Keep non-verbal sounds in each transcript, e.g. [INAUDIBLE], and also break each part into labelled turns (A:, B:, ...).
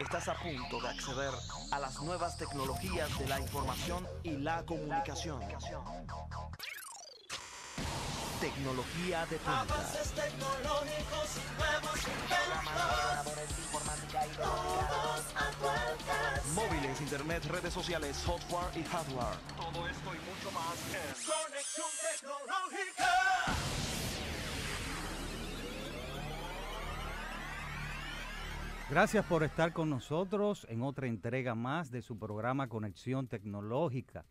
A: Estás a punto de acceder a las nuevas tecnologías de la información y la comunicación. Tecnología de punta.
B: Avances tecnológicos y nuevos inventos.
A: Móviles, internet, redes sociales, software y hardware. Todo esto y mucho más en
B: Conexión tecnológica.
C: Gracias por estar con nosotros en otra entrega más de su programa Conexión Tecnológica.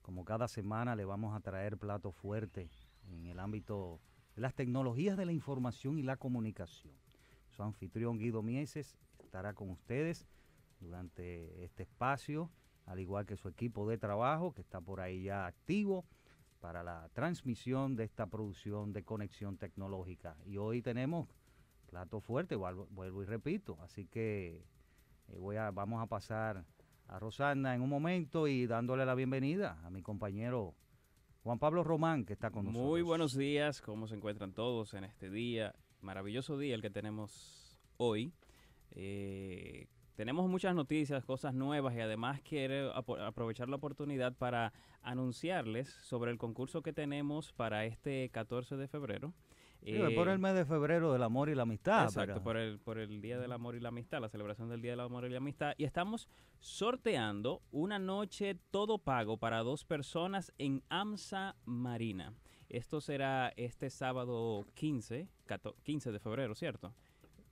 C: Como cada semana le vamos a traer plato fuerte en el ámbito de las tecnologías de la información y la comunicación. Su anfitrión Guido Mieses estará con ustedes durante este espacio, al igual que su equipo de trabajo que está por ahí ya activo para la transmisión de esta producción de conexión tecnológica. Y hoy tenemos plato fuerte, vuelvo, y repito. Así que eh, voy a, vamos a pasar a Rosana en un momento y dándole la bienvenida a mi compañero Juan Pablo Román, que está con nosotros.
D: Muy buenos días, ¿cómo se encuentran todos en este día? Maravilloso día el que tenemos hoy. Eh, tenemos muchas noticias, cosas nuevas y además quiero aprovechar la oportunidad para anunciarles sobre el concurso que tenemos para este 14 de febrero.
C: Sí, por
D: Eh,
C: el mes de febrero del amor y la amistad.
D: Exacto,
C: pero-
D: por el, por el Día del Amor y la Amistad, la celebración del Día del Amor y la Amistad. Y estamos sorteando una noche todo pago para dos personas en AMSA Marina. Esto será este sábado 15, 14 15 de febrero, ¿cierto?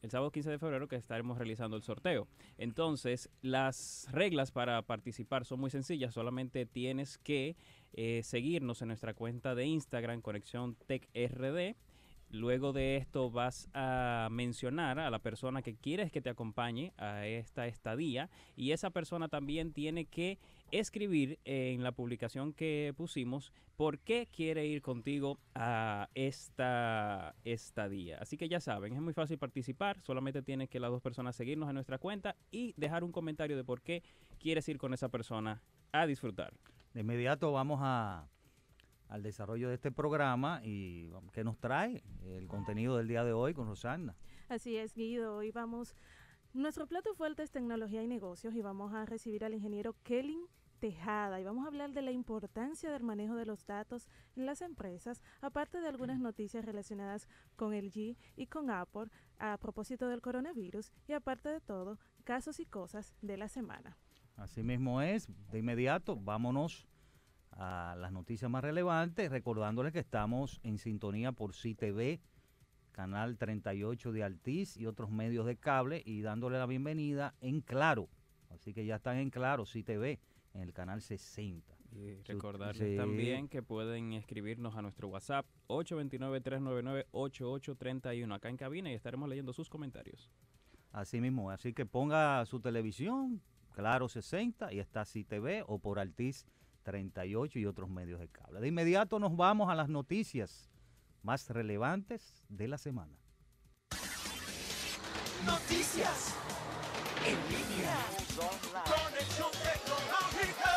D: El sábado 15 de febrero que estaremos realizando el sorteo. Entonces, las reglas para participar son muy sencillas. Solamente tienes que eh, seguirnos en nuestra cuenta de Instagram, Conexión Tech RD. Luego de esto vas a mencionar a la persona que quieres que te acompañe a esta estadía y esa persona también tiene que escribir en la publicación que pusimos por qué quiere ir contigo a esta estadía. Así que ya saben, es muy fácil participar, solamente tienes que las dos personas seguirnos en nuestra cuenta y dejar un comentario de por qué quieres ir con esa persona a disfrutar.
C: De inmediato vamos a, al desarrollo de este programa y vamos- ¿qué nos trae el contenido del día de hoy con Rosana.
E: Así es, Guido. Hoy vamos. Nuestro plato fuerte es tecnología y negocios y vamos a recibir al ingeniero Kelly Tejada y vamos a hablar de la importancia del manejo de los datos en las empresas, aparte de algunas noticias relacionadas con el G y con Apple a propósito del coronavirus y aparte de todo, casos y cosas de la semana.
C: Así mismo es, de inmediato vámonos a las noticias más relevantes, recordándoles que estamos en sintonía por CTV, canal 38 de Altiz y otros medios de cable y dándole la bienvenida en Claro. Así que ya están en Claro, CTV, en el canal 60.
D: Y recordarles
C: sí.
D: también que pueden escribirnos a nuestro WhatsApp 829-399-8831 acá en cabina y estaremos leyendo sus comentarios.
C: Así mismo, así que ponga su televisión, Claro 60 y está CTV o por Altiz 38 y otros medios de cable. De inmediato nos vamos a las noticias más relevantes de la semana.
B: Noticias en línea. Conexión tecnológica.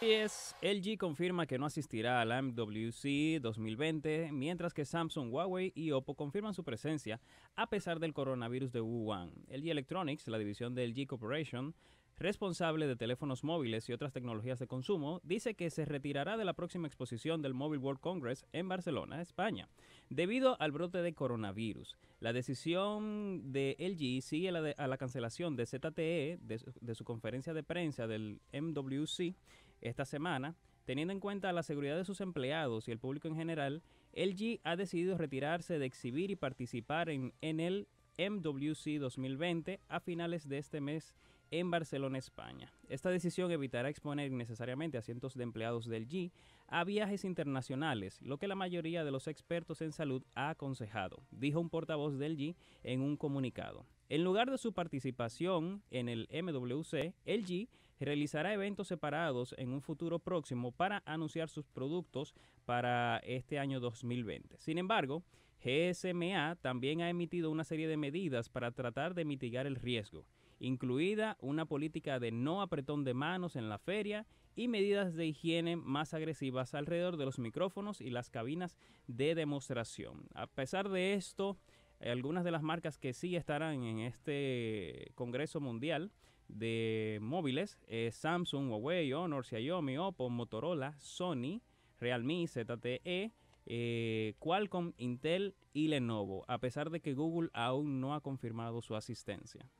D: Es, LG confirma que no asistirá a la MWC 2020, mientras que Samsung, Huawei y Oppo confirman su presencia a pesar del coronavirus de Wuhan. LG Electronics, la división de LG Corporation, responsable de teléfonos móviles y otras tecnologías de consumo, dice que se retirará de la próxima exposición del Mobile World Congress en Barcelona, España, debido al brote de coronavirus. La decisión de LG sigue a la cancelación de ZTE de su conferencia de prensa del MWC esta semana. Teniendo en cuenta la seguridad de sus empleados y el público en general, LG ha decidido retirarse de exhibir y participar en, en el MWC 2020 a finales de este mes en Barcelona, España. Esta decisión evitará exponer innecesariamente a cientos de empleados del G a viajes internacionales, lo que la mayoría de los expertos en salud ha aconsejado, dijo un portavoz del G en un comunicado. En lugar de su participación en el MWC, el G realizará eventos separados en un futuro próximo para anunciar sus productos para este año 2020. Sin embargo, GSMA también ha emitido una serie de medidas para tratar de mitigar el riesgo, incluida una política de no apretón de manos en la feria y medidas de higiene más agresivas alrededor de los micrófonos y las cabinas de demostración. A pesar de esto, Algunas de las marcas que sí estarán en este Congreso Mundial de móviles es Samsung, Huawei, Honor, Xiaomi, Oppo, Motorola, Sony, Realme, ZTE, eh, Qualcomm, Intel y Lenovo, a pesar de que Google aún no ha confirmado su asistencia.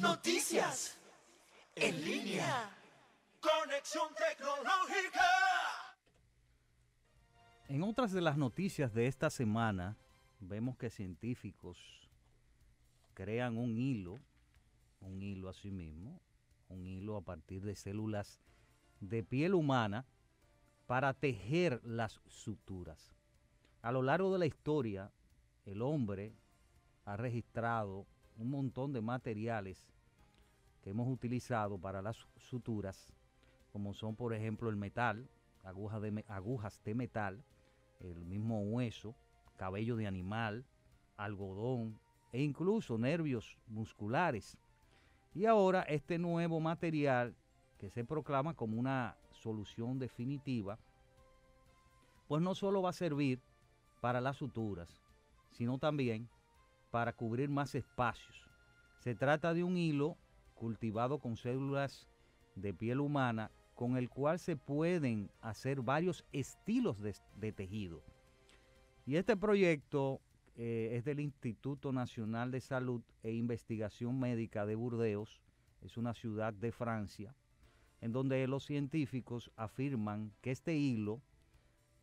B: Noticias en línea. Conexión tecnológica.
C: En otras de las noticias de esta semana, vemos que científicos crean un hilo, un hilo a sí mismo, un hilo a partir de células de piel humana para tejer las suturas. A lo largo de la historia, el hombre ha registrado un montón de materiales que hemos utilizado para las suturas, como son por ejemplo el metal, agujas de, agujas de metal, el mismo hueso, cabello de animal, algodón e incluso nervios musculares. Y ahora este nuevo material que se proclama como una solución definitiva, pues no solo va a servir para las suturas, sino también para cubrir más espacios. Se trata de un hilo cultivado con células de piel humana con el cual se pueden hacer varios estilos de, tejido. Y este proyecto eh, es del Instituto Nacional de Salud e Investigación Médica de Burdeos, es una ciudad de Francia, en donde los científicos afirman que este hilo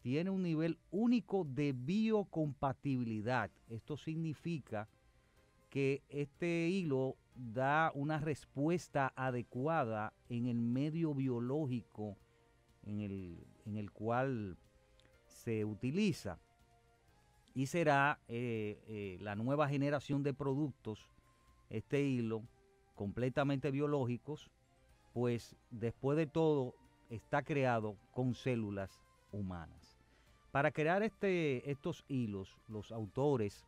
C: tiene un nivel único de biocompatibilidad. Esto significa que este hilo da una respuesta adecuada en el medio biológico en el, cual se utiliza y será eh, eh, la nueva generación de productos, este hilo, completamente biológicos, pues después de todo está creado con células humanas. Para crear este, estos hilos, los autores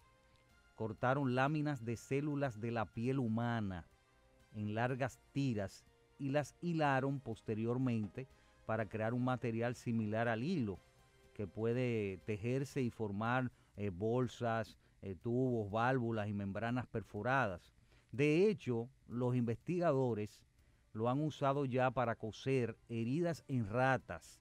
C: cortaron láminas de células de la piel humana en largas tiras y las hilaron posteriormente para crear un material similar al hilo que puede tejerse y formar eh, bolsas, eh, tubos, válvulas y membranas perforadas. De hecho, los investigadores lo han usado ya para coser heridas en ratas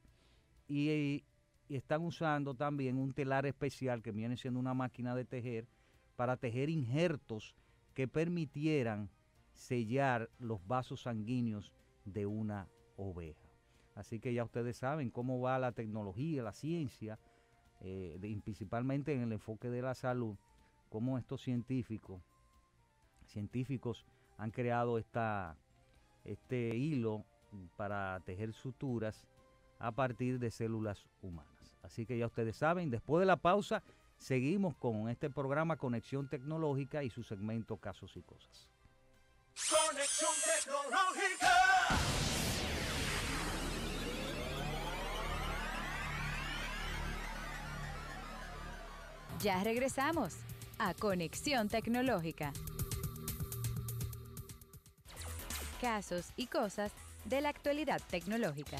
C: y, están usando también un telar especial que viene siendo una máquina de tejer para tejer injertos que permitieran sellar los vasos sanguíneos de una oveja. Así que ya ustedes saben cómo va la tecnología, la ciencia, eh, principalmente en el enfoque de la salud, cómo estos científicos, científicos han creado esta, este hilo para tejer suturas a partir de células humanas. Así que ya ustedes saben, después de la pausa, seguimos con este programa Conexión Tecnológica y su segmento Casos y Cosas.
B: Conexión Tecnológica.
F: Ya regresamos a Conexión Tecnológica casos y cosas de la actualidad tecnológica.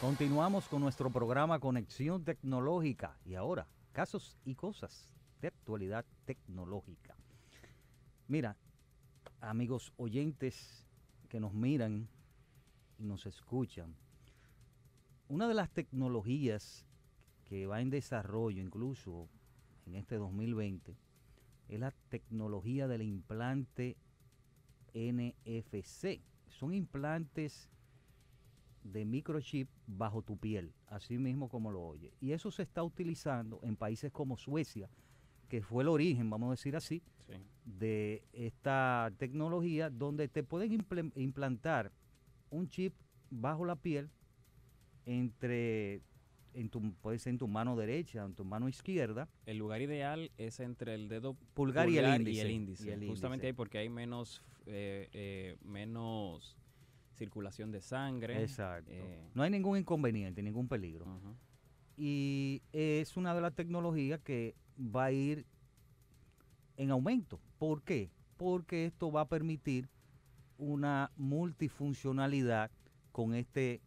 C: Continuamos con nuestro programa Conexión Tecnológica y ahora casos y cosas de actualidad tecnológica. Mira, amigos oyentes que nos miran y nos escuchan, una de las tecnologías que va en desarrollo incluso en este 2020 es la tecnología del implante NFC. Son implantes de microchip bajo tu piel, así mismo como lo oye. Y eso se está utilizando en países como Suecia, que fue el origen, vamos a decir así, de esta tecnología, donde te pueden implantar un chip bajo la piel entre en tu, puede ser en tu mano derecha, en tu mano izquierda.
D: El lugar ideal es entre el dedo
C: pulgar, y, el índice,
D: Justamente ahí porque hay menos, eh, eh, menos circulación de sangre.
C: Exacto. Eh, no hay ningún inconveniente, ningún peligro. Y es una de las tecnologías que va a ir en aumento. ¿Por qué? Porque esto va a permitir una multifuncionalidad con este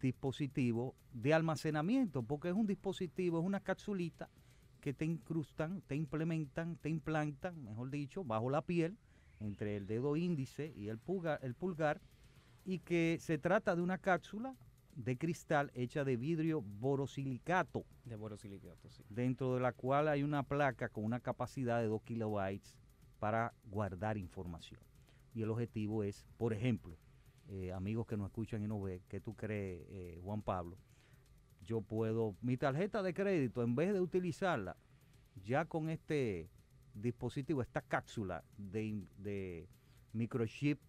C: dispositivo de almacenamiento, porque es un dispositivo, es una capsulita que te incrustan, te implementan, te implantan, mejor dicho, bajo la piel, entre el dedo índice y el pulgar, el pulgar y que se trata de una cápsula de cristal hecha de vidrio borosilicato,
D: De borosilicato, sí.
C: dentro de la cual hay una placa con una capacidad de 2 kilobytes para guardar información. Y el objetivo es, por ejemplo, eh, amigos que nos escuchan y nos ven, ¿qué tú crees, eh, Juan Pablo? Yo puedo, mi tarjeta de crédito, en vez de utilizarla ya con este dispositivo, esta cápsula de, de microchip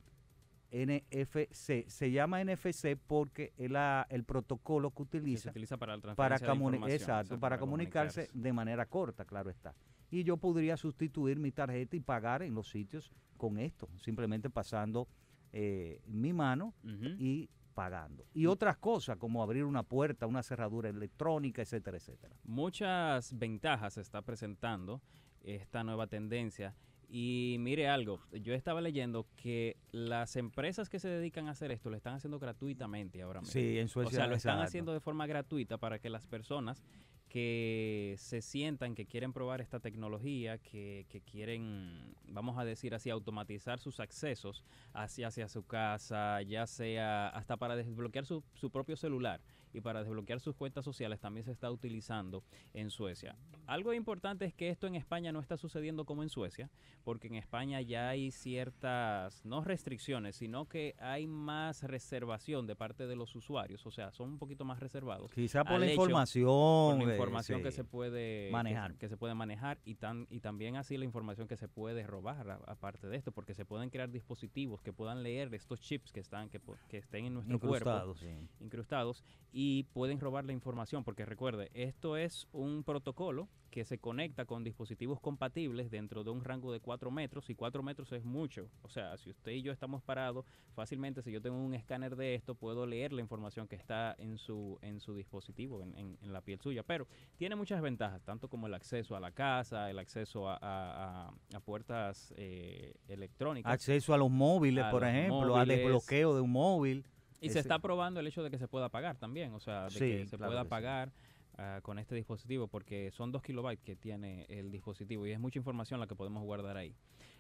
C: NFC, se llama NFC porque es la- el protocolo que
D: Que se
C: utiliza
D: para la
C: para,
D: transferencia de
C: comuni-
D: información,
C: exacto,
D: exacto,
C: para comunicarse de manera corta, claro está. Y yo podría sustituir mi tarjeta y pagar en los sitios con esto, simplemente pasando eh, mi mano y pagando. Y otras cosas como abrir una puerta, una cerradura electrónica, etcétera, etcétera.
D: muchas ventajas se está presentando esta nueva tendencia. Y mire algo, yo estaba leyendo que las empresas que se dedican a hacer esto lo están haciendo gratuitamente ahora mismo.
C: Sí, en
D: o
C: Suecia.
D: sea, lo están
C: exacto.
D: haciendo de forma gratuita para que las personas que se sientan que quieren probar esta tecnología, que, que quieren, vamos a decir así, automatizar sus accesos hacia, hacia su casa, ya sea hasta para desbloquear su, su propio celular y para desbloquear sus cuentas sociales también se está utilizando en Suecia. Algo importante es que esto en España no está sucediendo como en Suecia, porque en España ya hay ciertas, no restricciones, sino que hay más reservación de parte de los usuarios, o sea, son un poquito más reservados.
C: Quizá por la
D: hecho-
C: información.
D: Por la
C: eh,
D: información que
C: sí.
D: se puede
C: manejar.
D: que, se puede manejar y tan y también así la información que se puede robar aparte de esto porque se pueden crear dispositivos que puedan leer estos chips que están que, que estén en nuestro cuerpo
C: Incrustados, sí.
D: incrustados y pueden robar la información porque recuerde, esto es un protocolo que se conecta con dispositivos compatibles dentro de un rango de 4 metros y 4 metros es mucho. O sea, si usted y yo estamos parados, fácilmente si yo tengo un escáner de esto, puedo leer la información que está en su, en su dispositivo, en, en- en la piel suya. Pero tiene muchas ventajas, tanto como el acceso a la casa, el acceso a, a- a- a puertas eh, electrónicas.
C: Acceso a los móviles,
D: A
C: por
D: los
C: ejemplo, a
D: móviles.
C: desbloqueo de un móvil.
D: Y se
C: Ese-
D: está probando el hecho de que se pueda pagar también, o sea, de
C: Sí,
D: que se
C: claro
D: pueda
C: que sí.
D: pagar ah, con este dispositivo, porque son 2 kilobytes que tiene el dispositivo y es mucha información la que podemos guardar ahí.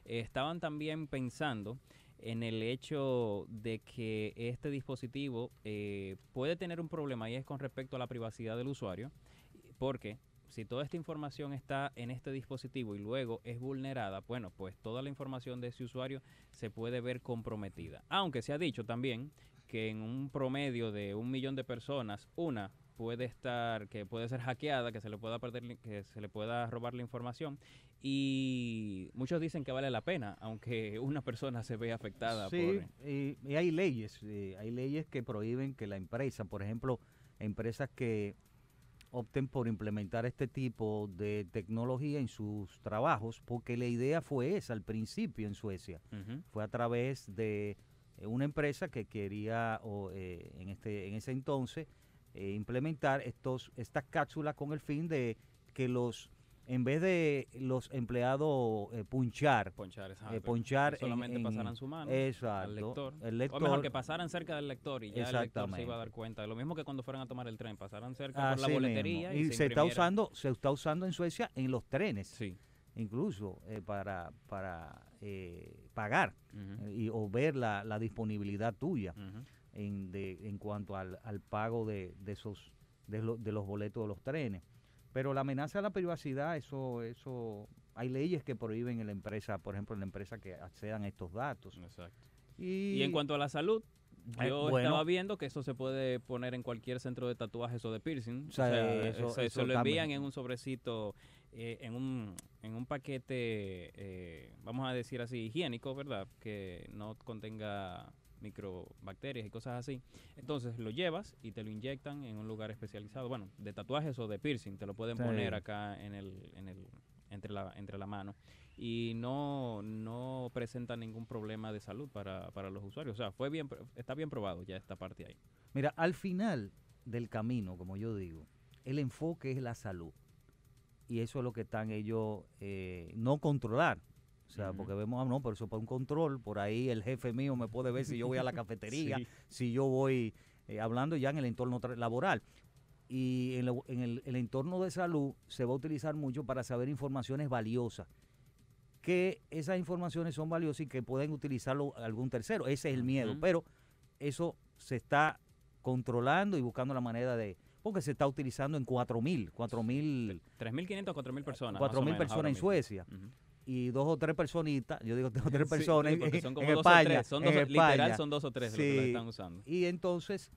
D: Eh, estaban también pensando en el hecho de que este dispositivo eh, puede tener un problema y es con respecto a la privacidad del usuario, porque si toda esta información está en este dispositivo y luego es vulnerada, bueno, pues toda la información de ese usuario se puede ver comprometida. Aunque se ha dicho también que en un promedio de un millón de personas, una puede estar, que puede ser hackeada, que se le pueda perder, que se le pueda robar la información. Y muchos dicen que vale la pena, aunque [LAUGHS] una persona se vea afectada
C: Sí,
D: por...
C: y, y hay leyes, eh, hay leyes que prohíben que la empresa, por ejemplo, empresas que opten por implementar este tipo de tecnología en sus trabajos, porque la idea fue esa al principio en Suecia. Fue a través de una empresa que quería, o, eh, en, este, en ese entonces, eh, implementar estos, estas cápsulas con el fin de que los, en vez de los empleados eh, punchar,
D: Ponchar,
C: eh, ponchar
D: solamente
C: en- en-
D: pasaran su mano
C: exacto,
D: al lector.
C: el
D: O
C: lector,
D: mejor que pasaran cerca del lector y ya el lector se iba a dar cuenta. Lo mismo que cuando fueran a tomar el tren, pasaran cerca por la
C: así
D: boletería
C: mismo.
D: y,
C: y, se, está usando, se está usando en Suecia en los trenes,
D: Sí.
C: incluso eh, para, para eh, pagar eh, y, o ver la, la disponibilidad tuya. en, de, en cuanto al, al pago de, de esos de, lo- de los boletos de los trenes. Pero la amenaza a la privacidad, eso, eso, hay leyes que prohíben en la empresa, por ejemplo, en la empresa que accedan a estos datos.
D: Exacto.
C: Y,
D: Y en cuanto a la salud,
C: Eh,
D: yo
C: bueno.
D: estaba viendo que eso se puede poner en cualquier centro de tatuajes o de piercing.
C: O sea,
D: o sea,
C: eso-
D: se,
C: eso
D: se lo envían
C: también.
D: en un sobrecito, eh, en, un, en un paquete, eh, vamos a decir así, higiénico, ¿verdad? Que no contenga microbacterias y cosas así. Entonces lo llevas y te lo inyectan en un lugar especializado, bueno, de tatuajes o de piercing, te lo pueden
C: Sí.
D: poner acá en el, en el, entre la, entre la mano y no, no presenta ningún problema de salud para, para los usuarios. O sea, fue bien, está bien probado ya esta parte ahí.
C: Mira, al final del camino, como yo digo, el enfoque es la salud. Y eso es lo que están ellos eh, no controlar. O sea, porque vemos, ah, no, pero eso para un control, por ahí el jefe mío me puede ver si yo voy a la [LAUGHS] cafetería,
D: Sí.
C: si yo voy eh, hablando ya en el entorno laboral. Y en, lo- en el, el entorno de salud se va a utilizar mucho para saber informaciones valiosas que esas informaciones son valiosas y que pueden utilizarlo algún tercero. Ese es el miedo. Pero eso se está controlando y buscando la manera de... Porque se está utilizando en 4.000, 4.000
D: 3.500 o 4.000 personas.
C: cuatro
D: más o
C: mil
D: menos
C: personas
D: ahora
C: en
D: mismo.
C: Suecia. Y dos o tres personitas, yo digo dos o tres
D: Sí,
C: personas
D: sí,
C: en-
D: porque
C: en,
D: son como
C: en
D: dos o tres, son
C: en
D: literal son dos o tres los que lo
C: Sí.
D: están usando.
C: Y entonces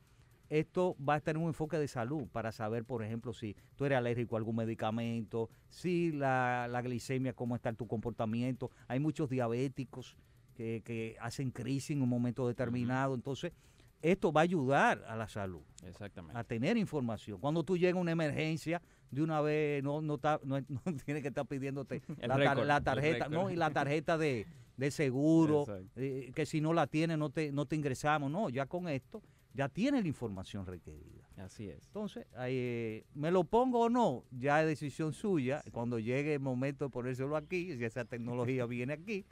C: esto va a tener un enfoque de salud para saber, por ejemplo, si tú eres alérgico a algún medicamento, si la, la glicemia, cómo está tu comportamiento. Hay muchos diabéticos que, que hacen crisis en un momento determinado. Entonces, esto va a ayudar a la salud,
D: Exactamente.
C: a tener información. Cuando tú llegas a una emergencia, de una vez no no, está- no, no [LAUGHS] tienes que estar pidiéndote [LAUGHS] la,
D: récord,
C: tarjeta, no, y la tarjeta de, de [LAUGHS] seguro, eh, que si no la tienes no te, no te ingresamos. No, ya con esto ya tiene la información requerida.
D: Así es.
C: Entonces, ahí, eh, ¿me lo pongo o no? Ya es decisión suya. Cuando llegue el momento de ponérselo aquí, si esa tecnología viene aquí.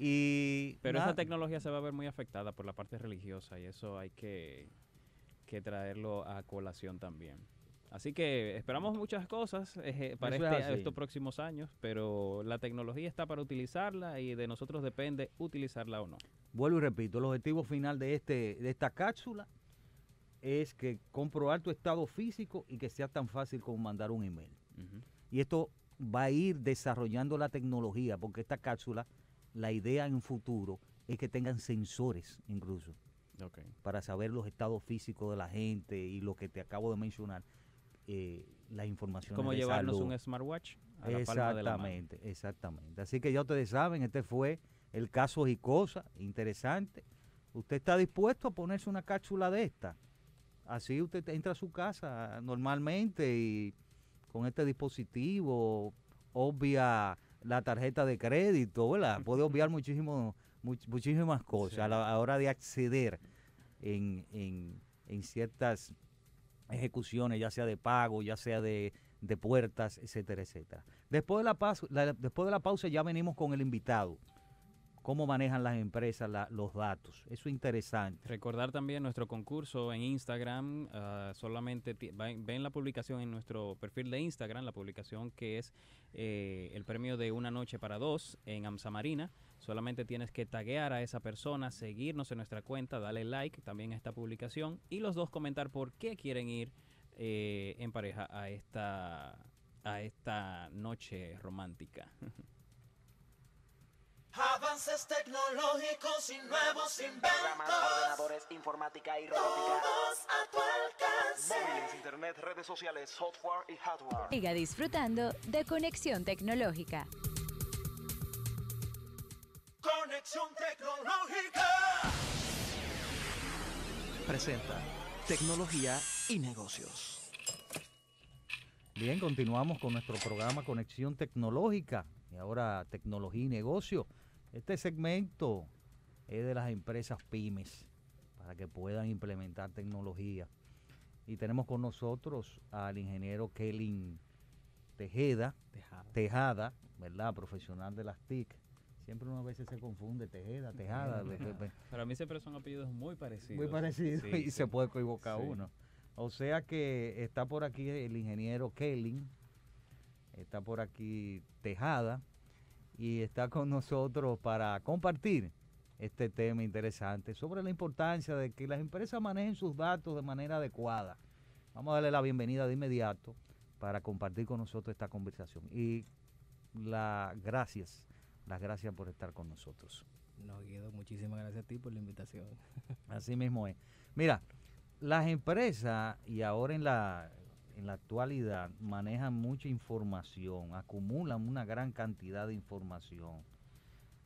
C: Y
D: Pero esa tecnología se va a ver muy afectada por la parte religiosa y eso hay que, que traerlo a colación también. Así que esperamos muchas cosas eh, para este- estos próximos años, pero la tecnología está para utilizarla y de nosotros depende utilizarla o no.
C: vuelvo y repito, el objetivo final de, este, de esta cápsula es que comprobar tu estado físico y que sea tan fácil como mandar un email. Y esto va a ir desarrollando la tecnología, porque esta cápsula, la idea en futuro es que tengan sensores incluso
D: Ok.
C: para saber los estados físicos de la gente y lo que te acabo de mencionar, eh, las informaciones
D: Como llevarnos
C: salud.
D: un smartwatch a la palma de la mano.
C: Exactamente, exactamente. Así que ya ustedes saben, este fue el caso y cosa interesante. ¿Usted está dispuesto a ponerse una cápsula de esta? Así usted entra a su casa normalmente y con este dispositivo obvia la tarjeta de crédito, ¿verdad? Puede obviar muchísimo, much- muchísimas cosas
D: Sí.
C: a la hora de acceder en, en- en ciertas ejecuciones, ya sea de pago, ya sea de, de puertas, etcétera, etcétera. Después de la, pas- la- después de la pausa ya venimos con el invitado. Cómo manejan las empresas los datos. Eso es interesante.
D: Recordar también nuestro concurso en Instagram. ah, solamente va- ven la publicación en nuestro perfil de Instagram, la publicación que es eh, el premio de una noche para dos en Amsa Marina. Solamente tienes que taguear a esa persona, seguirnos en nuestra cuenta, darle like también a esta publicación y los dos comentar por qué quieren ir eh, en pareja a esta, a esta noche romántica. [LAUGHS]
B: Avances tecnológicos y nuevos
A: Programas,
B: inventos.
A: ordenadores, informática y robótica.
B: Todos a tu alcance.
A: Móviles, internet, redes sociales, software y hardware.
F: Siga disfrutando de Conexión Tecnológica.
B: Conexión tecnológica.
A: Presenta tecnología y negocios.
C: Bien, continuamos con nuestro programa Conexión Tecnológica y ahora Tecnología y Negocio. Este segmento es de las empresas pymes para que puedan implementar tecnología. Y tenemos con nosotros al ingeniero Kelly Tejeda, Tejada, ¿verdad? Profesional de las TIC. Siempre uno a veces se confunde, Tejeda, Tejada. [LAUGHS]
D: Para mí siempre son apellidos muy parecidos.
C: muy parecido
D: Sí, [LAUGHS]
C: y
D: sí.
C: se puede equivocar
D: Sí.
C: uno. O sea que está por aquí el ingeniero Kelly, está por aquí Tejada y está con nosotros para compartir este tema interesante sobre la importancia de que las empresas manejen sus datos de manera adecuada. Vamos a darle la bienvenida de inmediato para compartir con nosotros esta conversación y las gracias, las gracias por estar con nosotros.
G: No, Guido, muchísimas gracias a ti por la invitación.
C: Así mismo es. Mira, las empresas y ahora en la, en la actualidad manejan mucha información, acumulan una gran cantidad de información,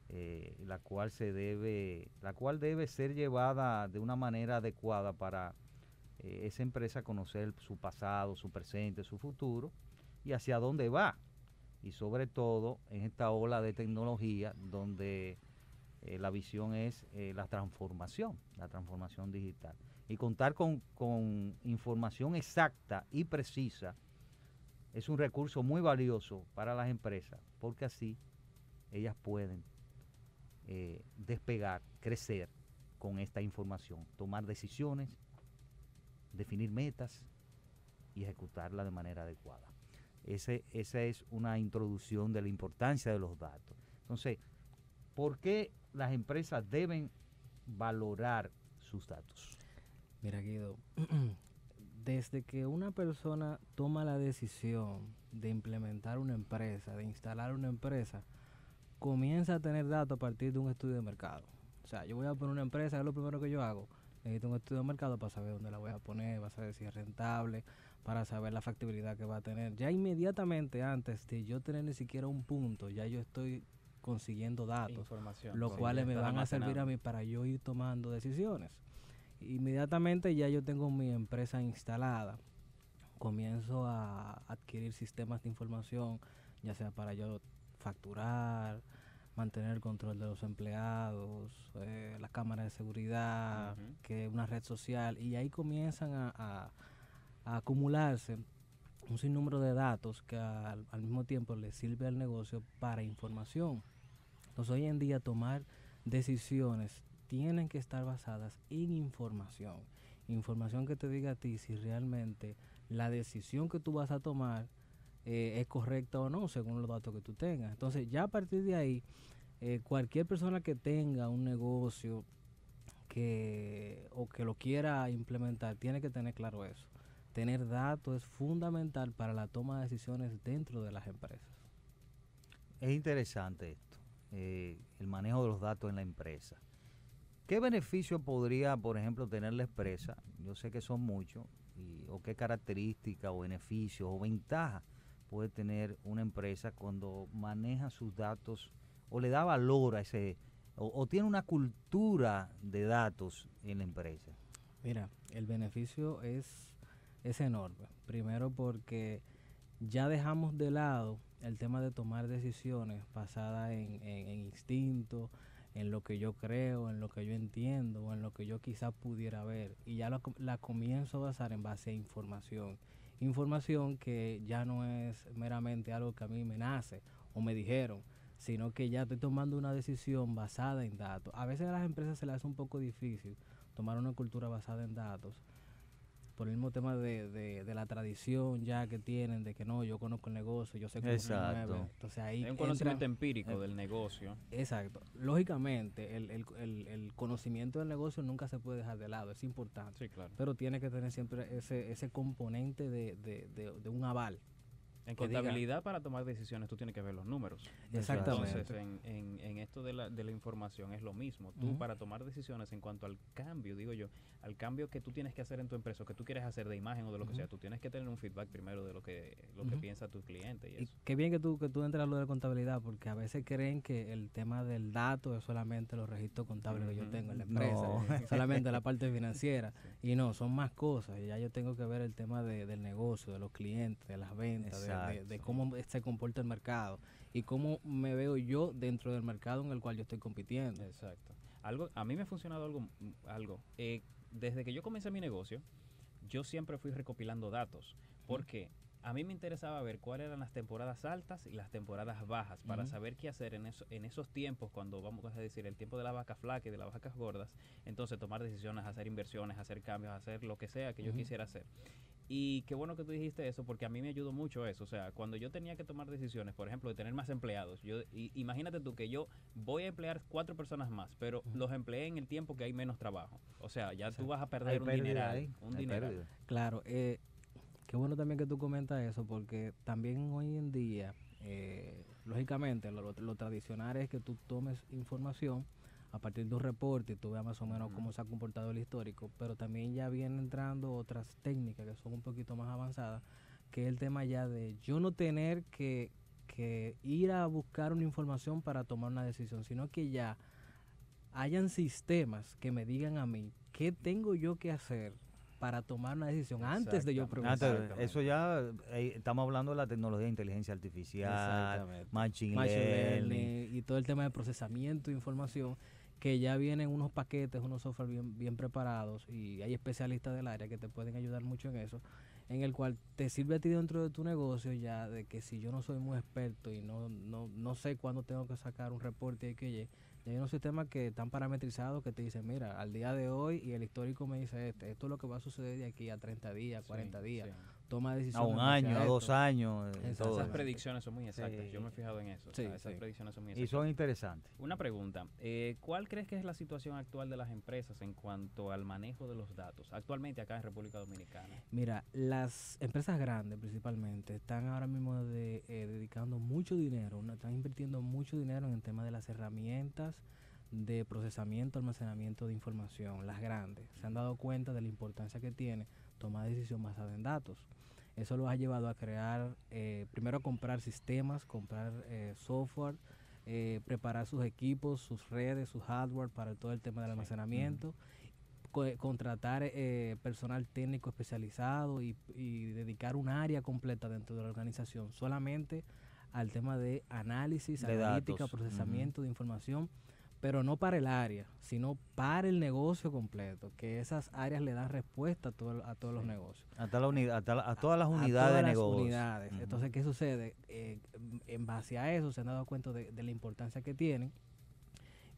C: eh, la cual se debe, la cual debe ser llevada de una manera adecuada para eh, esa empresa conocer su pasado, su presente, su futuro y hacia dónde va. Y sobre todo en esta ola de tecnología donde eh, la visión es la transformación, la transformación digital. Y contar con, con información exacta y precisa es un recurso muy valioso para las empresas, porque así ellas pueden eh, despegar, crecer con esta información, tomar decisiones definir metas y ejecutarla de manera adecuada. Esa es una introducción de la importancia de los datos. Entonces, ¿por qué las empresas deben valorar sus datos?
G: Mira, Guido, [CLEARS THROAT] desde que una persona toma la decisión de implementar una empresa, de instalar una empresa, comienza a tener datos a partir de un estudio de mercado. O sea, yo voy a poner una empresa, es lo primero que yo hago. Necesito un estudio de mercado para saber dónde la voy a poner, para saber si es rentable, para saber la factibilidad que va a tener. Ya inmediatamente antes de yo tener ni siquiera un punto, ya yo estoy consiguiendo datos,
D: Información.
G: los cuales me van a servir a mí para yo ir tomando decisiones. Inmediatamente ya yo tengo mi empresa instalada, comienzo a adquirir sistemas de información, ya sea para yo facturar, mantener el control de los empleados, eh, la cámara de seguridad,
D: Ujú.
G: que una red social, y ahí comienzan a, a- a acumularse un sinnúmero de datos que al, al mismo tiempo le sirve al negocio para información. Entonces hoy en día tomar decisiones tienen que estar basadas en información. Información que te diga a ti si realmente la decisión que tú vas a tomar eh, es correcta o no, según los datos que tú tengas. Entonces ya a partir de ahí, eh, cualquier persona que tenga un negocio que o que lo quiera implementar tiene que tener claro eso. Tener datos es fundamental para la toma de decisiones dentro de las empresas.
C: Es interesante esto, eh, el manejo de los datos en la empresa. ¿Qué beneficio podría, por ejemplo, tener la empresa? Yo sé que son muchos, y- o qué características o beneficios o ventajas puede tener una empresa cuando maneja sus datos o le da valor a ese, o, tiene una cultura de datos en la empresa.
G: Mira, el beneficio es, es enorme. Primero porque ya dejamos de lado el tema de tomar decisiones basadas en, en- en instinto, en lo que yo creo, en lo que yo entiendo en lo que yo quizás pudiera ver. Y ya la, la comienzo a basar en base a información. Información que ya no es meramente algo que a mí me nace o me dijeron, sino que ya estoy tomando una decisión basada en datos. A veces a las empresas se les hace un poco difícil tomar una cultura basada en datos por el mismo tema de, de- de la tradición ya que tienen de que no, yo conozco el negocio, yo sé cómo se
C: Exacto.
G: mueve. Entonces ahí
D: Hay un conocimiento
G: entra-
D: empírico
G: eh,
D: del negocio.
G: Exacto. Lógicamente, el, el- el- el conocimiento del negocio nunca se puede dejar de lado, es importante.
D: Sí, claro.
G: Pero tiene que tener siempre ese, ese componente de, de- de- de un aval.
D: En
G: diga-
D: contabilidad, para tomar decisiones, tú tienes que ver los números.
G: Exactamente.
D: Entonces, en, en- en esto de la, de la información es lo mismo. Tú, para tomar decisiones en cuanto al cambio, digo yo, al cambio que tú tienes que hacer en tu empresa, o que tú quieres hacer de imagen o de lo que sea, tú tienes que tener un feedback primero de lo que, lo que piensa tu cliente y
G: Y
D: eso.
G: qué bien que tú, que tú entres a lo de contabilidad, porque a veces creen que el tema del dato es solamente los registros contables que yo tengo en la
C: No.
G: empresa, [LAUGHS] solamente la parte financiera. Y no, son más cosas. Y ya yo tengo que ver el tema de- del negocio, de los clientes, de las ventas, de- de, cómo se comporta el mercado y cómo me veo yo dentro del mercado en el cual yo estoy compitiendo.
D: Exacto. Algo, a mí me ha funcionado algo, algo. Eh, desde que yo comencé mi negocio, yo siempre fui recopilando datos. Porque a mí me interesaba ver cuáles eran las temporadas altas y las temporadas bajas para saber qué hacer en, eso, en esos tiempos, cuando vamos a decir el tiempo de la vaca flaca y de las vacas gordas. Entonces tomar decisiones, hacer inversiones, hacer cambios, hacer lo que sea que yo quisiera hacer. Y qué bueno que tú dijiste eso, porque a mí me ayudó mucho eso. O sea, cuando yo tenía que tomar decisiones, por ejemplo, de tener más empleados, yo i- imagínate tú que yo voy a emplear cuatro personas más, pero los empleé en el tiempo que hay menos trabajo. O sea, ya tú vas a perder un dineral. dineral.
C: pérdida.
G: Claro, eh, qué bueno también que tú comentas eso, porque también hoy en día, eh, lógicamente, lo, tradicional es que tú tomes información a partir de un reporte y tú veas más o menos cómo se ha comportado el histórico, pero también ya vienen entrando otras técnicas que son un poquito más avanzadas, que es el tema ya de yo no tener que, que ir a buscar una información para tomar una decisión, sino que ya hayan sistemas que me digan a mí qué tengo yo que hacer para tomar una decisión antes de yo preguntar.
C: eso ya, eh, estamos hablando de la tecnología de inteligencia artificial,
G: Exactamente.
C: machine,
G: Machine
C: learning.
G: learning y todo el tema de procesamiento de información que ya vienen unos paquetes, unos software bien, bien preparados y hay especialistas del área que te pueden ayudar mucho en eso. en el cual te sirve a ti dentro de tu negocio ya de que si yo no soy muy experto y no, no, no sé cuándo tengo que sacar un reporte y que hay unos sistemas que están parametrizados que te dicen, mira, al día de hoy y el histórico me dice este, esto es lo que va a suceder de aquí a 30 días, 40
D: Sí,
G: días.
D: sí.
G: Toma
C: A
G: decisiones.
C: un
G: en base
C: año, a dos años. eh, todo
D: Esas predicciones son muy exactas. Yo me he fijado en eso. o
G: Sí,
D: sea, esas
G: sí.
D: predicciones son muy
C: Y
D: exactas.
C: son interesantes.
D: Una pregunta, eh, ¿cuál crees que es la situación actual de las empresas en cuanto al manejo de los datos actualmente acá en República Dominicana?
G: Mira, las empresas grandes principalmente están ahora mismo de- eh, dedicando mucho dinero, están invirtiendo mucho dinero en el tema de las herramientas de procesamiento, almacenamiento de información, las grandes. Se han dado cuenta de la importancia que tiene tomar decisión basada en datos. Eso los ha llevado a crear, eh, primero a comprar sistemas, comprar eh, software, eh, preparar sus equipos, sus redes, su hardware para todo el tema del almacenamiento co- contratar eh, personal técnico especializado y, y dedicar un área completa dentro de la organización solamente al tema de análisis,
C: De
G: analítica,
C: datos,
G: procesamiento de información, pero no para el área, sino para el negocio completo, que esas áreas le dan respuesta a, todo- a todos los negocios.
C: Hasta la unidad, hasta la- a todas las
G: A
C: unidades
G: todas
C: de
G: las
C: negocio.
G: unidades. Entonces, ¿qué sucede? Eh, en base a eso se han dado cuenta de, de la importancia que tienen.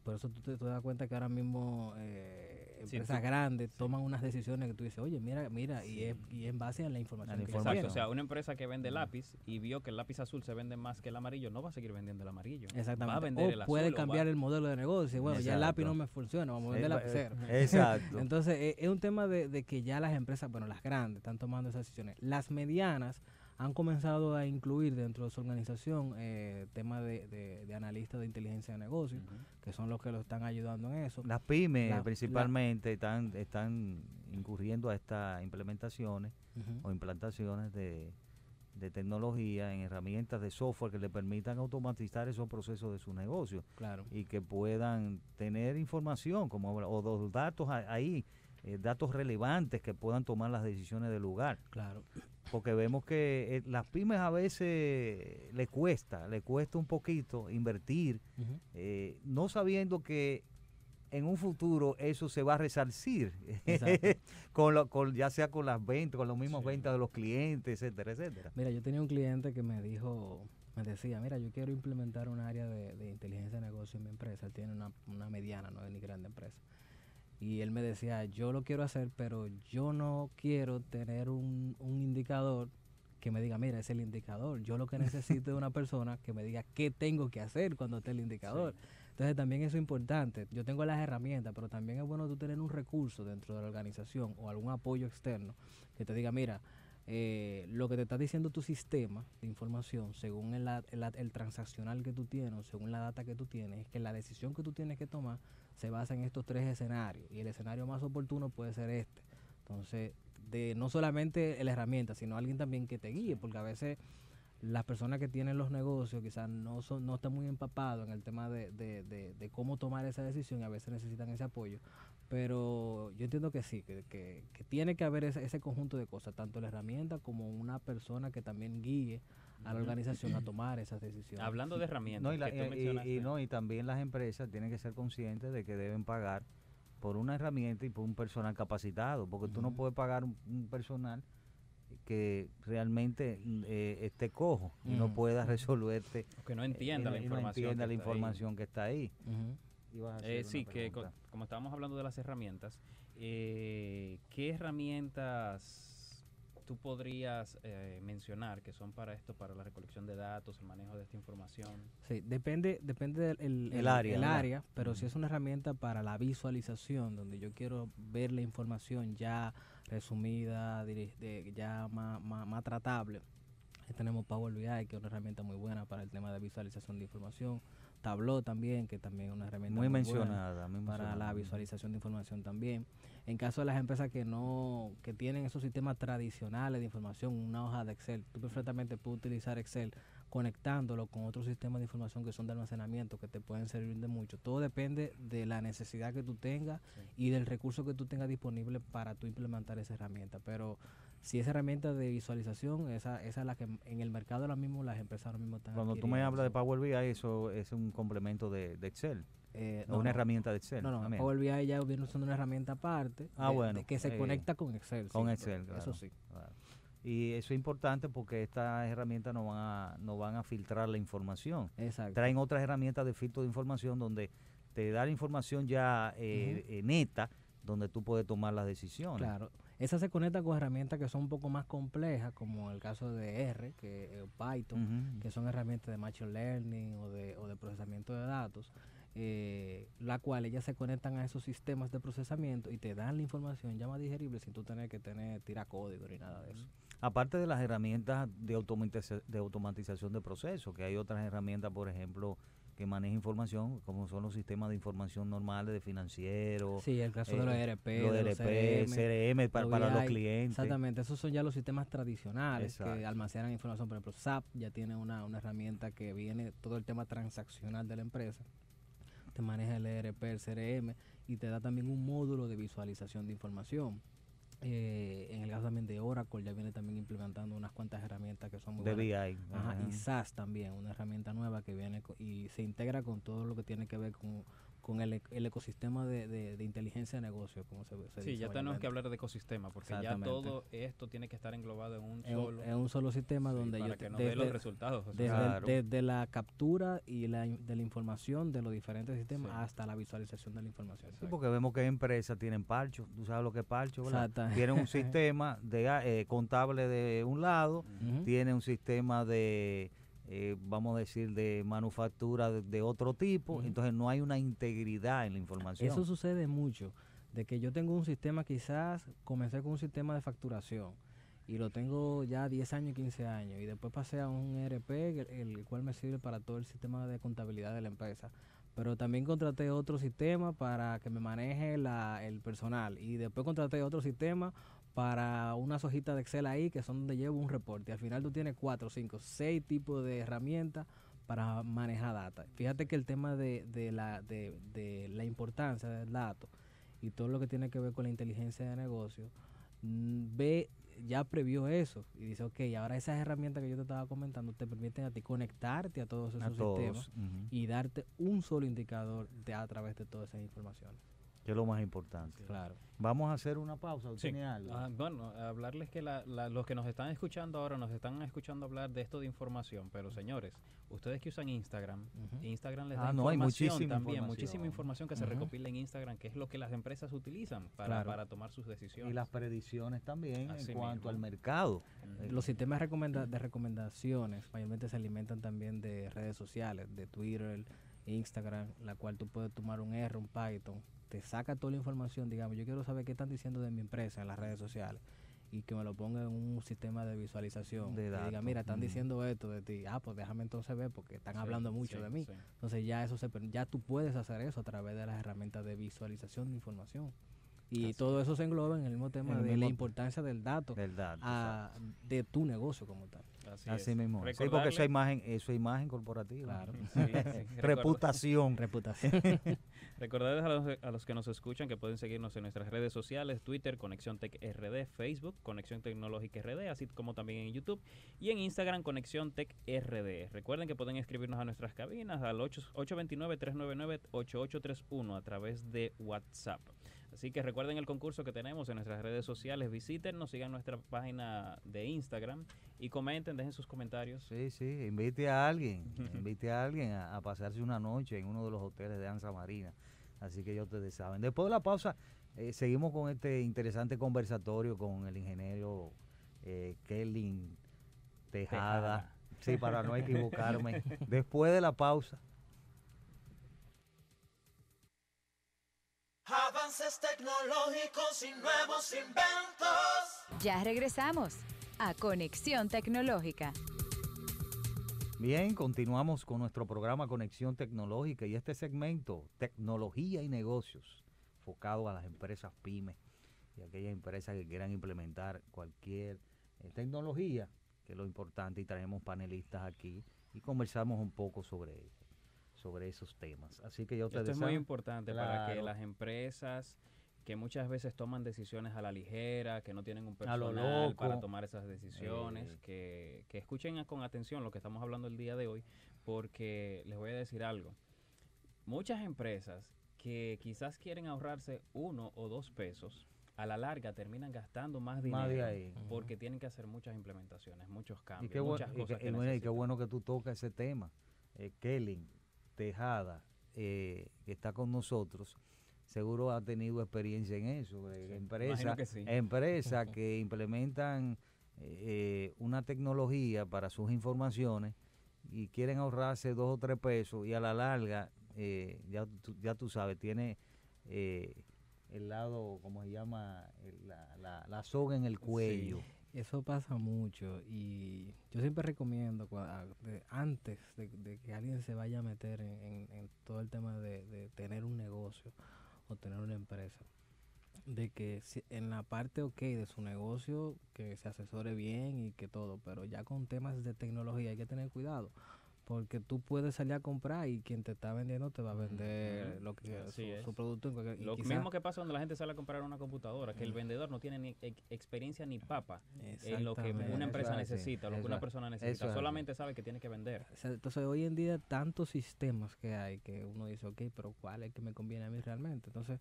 G: Por eso tú te, te das cuenta que ahora mismo eh, empresas grandes toman unas decisiones que tú dices, oye, mira, mira, y, es, y en base a la información.
C: la
G: que.
D: Exacto, o sea, una empresa que vende lápiz y vio que el lápiz azul se vende más que el amarillo, no va a seguir vendiendo el amarillo.
G: Exactamente.
D: Va a vender el azul.
G: puede
D: o va-
G: cambiar el modelo de negocio. Bueno, ya el lápiz no me funciona, vamos a vender lapicero.
C: eh, Exacto. [LAUGHS]
G: Entonces, eh, es un tema de, de que ya las empresas, bueno, las grandes están tomando esas decisiones. Las medianas han comenzado a incluir dentro de su organización eh, temas de, de, de analistas de inteligencia de negocios,
D: Ujú.
G: que son los que lo están ayudando en eso.
C: Las pymes
G: La- la-
C: principalmente están, están incurriendo a estas implementaciones o implantaciones de, de tecnología en herramientas de software que le permitan automatizar esos procesos de su negocio
G: Claro.
C: y que puedan tener información como o los datos ahí, eh, datos relevantes que puedan tomar las decisiones del lugar.
G: Claro.
C: Porque vemos que eh, las pymes a veces le cuesta, le cuesta un poquito invertir, eh, no sabiendo que en un futuro eso se va a resarcir, [LAUGHS] con lo- con, ya sea con las ventas, con las mismas
D: Sí.
C: ventas de los clientes, etcétera, etcétera.
G: Mira, yo tenía un cliente que me dijo, me decía, mira, yo quiero implementar un área de, de inteligencia de negocio en mi empresa. Él tiene una, una mediana, no es ni grande empresa. Y él me decía, yo lo quiero hacer, pero yo no quiero tener un, un indicador que me diga, mira, es el indicador. Yo lo que necesito es una [LAUGHS] persona que me diga qué tengo que hacer cuando esté el indicador. Entonces también eso es importante. Yo tengo las herramientas, pero también es bueno tú tener un recurso dentro de la organización o algún apoyo externo que te diga, mira, eh, lo que te está diciendo tu sistema de información, según el, el transaccional que tú tienes, o según la data que tú tienes, es que la decisión que tú tienes que tomar se basa en estos tres escenarios. Y el escenario más oportuno puede ser este. Entonces, de no solamente la herramienta, sino alguien también que te guíe, porque a veces las personas que tienen los negocios quizás no son no están muy empapados en el tema de, de, de- de cómo tomar esa decisión y a veces necesitan ese apoyo. Pero yo entiendo que sí, que, que- que tiene que haber ese, ese conjunto de cosas, tanto la herramienta como una persona que también guíe a la organización a [CLEARS THROAT] tomar esas decisiones.
D: Hablando de herramientas,
C: No, y, la-
D: que tú
C: y- y-
D: mencionaste.
C: y no, y también las empresas tienen que ser conscientes de que deben pagar por una herramienta y por un personal capacitado, porque tú no puedes pagar un, un personal que realmente eh, esté cojo y no pueda resolverte
D: que no
C: eh,
D: entienda
C: y
D: la
C: y no
D: información.
C: entienda
D: que
C: la
D: está ahí.
C: información que está ahí.
G: Ujú.
C: Ibas a
D: Eh, sí, que co- como estábamos hablando de las herramientas, eh, ¿qué herramientas tú podrías eh, mencionar que son para esto, para la recolección de datos, el manejo de esta información?
G: Sí, depende, depende del el,
C: El área,
G: el área, pero si es una herramienta para la visualización, donde yo quiero ver la información ya resumida, de- ya más, más, más tratable. Tenemos Power BI, que es una herramienta muy buena para el tema de visualización de información. Tableau también, que también es una herramienta
C: Muy mencionada. muy
G: para
C: mencionada.
G: la visualización de información también. En caso de las empresas que no que tienen esos sistemas tradicionales de información, una hoja de Excel, tú perfectamente puedes utilizar Excel conectándolo con otros sistemas de información que son de almacenamiento que te pueden servir de mucho. Todo depende de la necesidad que tú tengas y del recurso que tú tengas disponible para tú implementar esa herramienta. Pero si esa herramienta de visualización, esa, esa es la que en el mercado ahora mismo las empresas ahora mismo están
C: Cuando tú me hablas de Power BI, eso es un complemento de, de Excel,
G: Eh, no,
C: una
G: no.
C: herramienta de Excel.
G: No, no,
C: también.
G: Power BI ya viene siendo una herramienta aparte
C: Ah,
G: de-
C: bueno,
G: de que se
C: eh,
G: conecta con Excel.
C: con
G: sí,
C: Excel,
G: Eso
C: claro.
G: sí.
C: Claro. Y eso es importante porque estas herramientas no van a, no van a filtrar la información.
G: Exacto.
C: Traen otras herramientas de filtro de información donde te da la información ya eh, eh, neta, donde tú puedes tomar las decisiones.
G: Claro. Esa se conecta con herramientas que son un poco más complejas, como el caso de R, que Python, que son herramientas de machine learning o de, o de procesamiento de datos, eh, la cual ellas se conectan a esos sistemas de procesamiento y te dan la información ya más digerible sin tú tener que tener tirar código ni nada de eso.
C: Aparte de las herramientas de, automatiza- de automatización de procesos, que hay otras herramientas, por ejemplo, que manejan información, como son los sistemas de información normales de financieros,
G: Sí, el caso de los
C: eh,
G: ERP,
C: los
G: de los
C: ERP, CRM para,
G: los
C: para los clientes.
G: Exactamente, esos son ya los sistemas tradicionales que almacenan información. Por ejemplo, SAP ya tiene una, una herramienta que viene todo el tema transaccional de la empresa. Te maneja el ERP, el CRM y te da también un módulo de visualización de información. Eh, en el caso también de Oracle ya viene también implementando unas cuantas herramientas que son muy
C: de
G: buenas.
C: BI.
G: Ajá, y SAS también, una herramienta nueva que viene y se integra con todo lo que tiene que ver con, con el, el ecosistema de, de- de inteligencia de negocio, como se, se
D: Sí,
G: dice
D: ya tenemos que hablar de ecosistema, porque ya todo esto tiene que estar englobado en un
G: en,
D: solo.
G: en un solo sistema
D: sí,
G: donde
D: para
G: yo
D: que nos dé los
G: desde-
D: resultados. o sea,
G: desde,
C: Claro.
G: desde la captura y la, in- de la información de los diferentes sistemas
D: Sí.
G: hasta la visualización de la información.
C: Sí, porque vemos que empresas tienen parcho, tú sabes lo que es parcho, ¿verdad? Tienen un [LAUGHS] sistema de ah, eh, contable de un lado,
G: Ujú.
C: tiene un sistema de, eh, vamos a decir, de manufactura de, de otro tipo, entonces no hay una integridad en la información.
G: Eso sucede mucho, de que yo tengo un sistema, quizás comencé con un sistema de facturación y lo tengo ya 10 años, 15 años y después pasé a un ERP, el, el cual me sirve para todo el sistema de contabilidad de la empresa. Pero también contraté otro sistema para que me maneje la, el personal y después contraté otro sistema para unas hojitas de Excel ahí que son donde llevo un reporte. Al final tú tienes cuatro, cinco, seis tipos de herramientas para manejar data. Fíjate que el tema de, de la, de, de la importancia del dato y todo lo que tiene que ver con la inteligencia de negocio, mm, ve, ya previó eso y dice, ok, ahora esas herramientas que yo te estaba comentando te permiten a ti conectarte a todos esos
C: a todos,
G: sistemas y darte un solo indicador de, a través de todas esas informaciones.
C: Que es lo más importante.
G: Claro.
C: Vamos a hacer una pausa, ¿usted
D: Sí.
C: tiene algo?
D: Ah, bueno, hablarles que la- la- los que nos están escuchando ahora nos están escuchando hablar de esto de información, pero señores, ustedes que usan Instagram. Instagram les
C: Ah,
D: da
C: no, hay
D: información
C: muchísima
D: también,
C: información.
D: muchísima información que se recopila en Instagram, que es lo que las empresas utilizan para,
G: Claro.
D: para tomar sus decisiones.
C: y las predicciones también
D: Así
C: en cuanto
D: mismo.
C: al mercado.
G: Los sistemas recomenda- de recomendaciones mayormente se alimentan también de redes sociales, de Twitter, Instagram, la cual tú puedes tomar un R, un Python, te saca toda la información, digamos, yo quiero saber qué están diciendo de mi empresa en las redes sociales y que me lo ponga en un sistema de visualización.
C: De
G: que diga, mira, están diciendo esto de ti, ah, pues déjame entonces ver porque están
D: Sí,
G: hablando mucho
D: sí,
G: de mí.
D: sí.
G: Entonces ya eso se ya tú puedes hacer eso a través de las herramientas de visualización de información. Y
D: Así
G: todo eso se engloba en el mismo tema
C: el
G: de la importancia del dato
C: Del dato.
G: a- de tu negocio como tal.
D: Así,
C: Así
D: es.
C: mismo. Sí, porque eso es imagen, eso es imagen corporativa.
G: Claro.
D: Sí, sí. [LAUGHS] Record-
C: Reputación.
G: Reputación. [LAUGHS]
D: Recordarles a los, a los que nos escuchan que pueden seguirnos en nuestras redes sociales, Twitter, Conexión Tech RD, Facebook, Conexión Tecnológica RD, así como también en YouTube y en Instagram, Conexión Tech RD. Recuerden que pueden escribirnos a nuestras cabinas al 8 829-399-8831 a través de WhatsApp. Así que recuerden el concurso que tenemos en nuestras redes sociales, visítenos, sigan nuestra página de Instagram y comenten, dejen sus comentarios.
C: Sí, sí, invite a alguien, [LAUGHS] invite a alguien a, a pasarse una noche en uno de los hoteles de Anza Marina. Así que ya ustedes saben. Después de la pausa, eh, seguimos con este interesante conversatorio con el ingeniero eh, Kelly Tejada.
D: Tejada.
C: Sí, para no equivocarme. [LAUGHS] Después de la pausa.
B: Avances tecnológicos y nuevos inventos.
F: Ya regresamos a Conexión Tecnológica.
C: Bien, continuamos con nuestro programa Conexión Tecnológica y este segmento, Tecnología y Negocios, enfocado a las empresas pymes y aquellas empresas que quieran implementar cualquier eh, tecnología, que es lo importante, y traemos panelistas aquí y conversamos un poco sobre, sobre esos temas. Así que ya ustedes
D: Esto es muy importante para que las empresas que muchas veces toman decisiones a la ligera, que no tienen un
C: lo
D: personal para tomar esas decisiones,
C: Eh.
D: que, que escuchen con atención lo que estamos hablando el día de hoy, porque les voy a decir algo. Muchas empresas que quizás quieren ahorrarse uno o dos pesos a la larga terminan gastando más dinero
C: Más de ahí.
D: porque tienen que hacer muchas implementaciones, muchos
C: Y
D: cambios,
C: qué,
D: muchas
C: y
D: cosas
C: qué-
D: que
C: y bueno, y qué
D: necesitan.
C: bueno que tú tocas ese tema. Eh, Kellen Tejada, eh, que está con nosotros, seguro ha tenido experiencia en eso. eh,
D: Sí,
C: empresas
D: que sí.
C: empresas [LAUGHS] que implementan eh, una tecnología para sus informaciones y quieren ahorrarse dos o tres pesos y a la larga, eh, ya, tú, ya tú sabes, tiene eh, el lado, ¿cómo se llama? La, la, la soga en el cuello.
G: Eso pasa mucho y yo siempre recomiendo antes de, de que alguien se vaya a meter en, todo el tema de, tener un negocio o tener una empresa, de que en la parte ok de su negocio que se asesore bien y que todo, pero ya con temas de tecnología hay que tener cuidado. Porque tú puedes salir a comprar y quien te está vendiendo te va a vender lo que su, su producto. y
D: Lo
G: quizá-
D: mismo que pasa cuando la gente sale a comprar una computadora, que el vendedor no tiene ni ex- experiencia ni papa en lo que una empresa
C: Eso
D: necesita, lo que una persona
C: eso
D: necesita,
C: es
D: solamente sabe que tiene que vender.
G: Entonces hoy en día tantos sistemas que hay que uno dice, ok, pero ¿cuál es el que me conviene a mí realmente? Entonces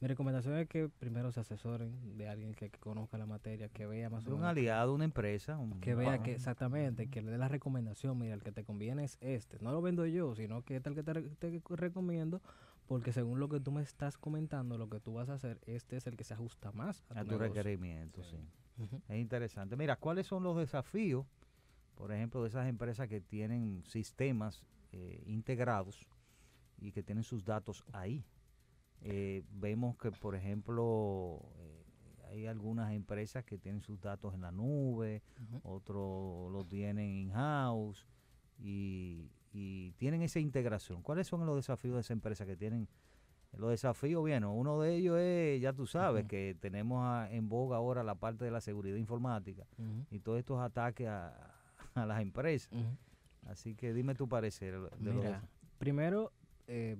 G: mi recomendación es que primero se asesoren de alguien que, que conozca la materia, que vea más o
C: un
G: menos.
C: aliado, una empresa. un-
G: Que vea que exactamente, que le dé la recomendación, mira, el que te conviene es este. No lo vendo yo, sino que este es el que te, re- te recomiendo, porque según lo que tú me estás comentando, lo que tú vas a hacer, este es el que se ajusta más a,
C: a
G: tu
C: requerimiento, sí. Es interesante. Mira, ¿cuáles son los desafíos, por ejemplo, de esas empresas que tienen sistemas eh, integrados y que tienen sus datos ahí? Eh, vemos que, por ejemplo, eh, hay algunas empresas que tienen sus datos en la nube, otros los tienen in-house y, y tienen esa integración. ¿Cuáles son los desafíos de esa empresa que tienen? Los desafíos, bueno, uno de ellos es, ya tú sabes, que tenemos a- en boga ahora la parte de la seguridad informática y todos estos ataques a, a las empresas. Así que dime tu parecer. De
G: Mira, primero, eh,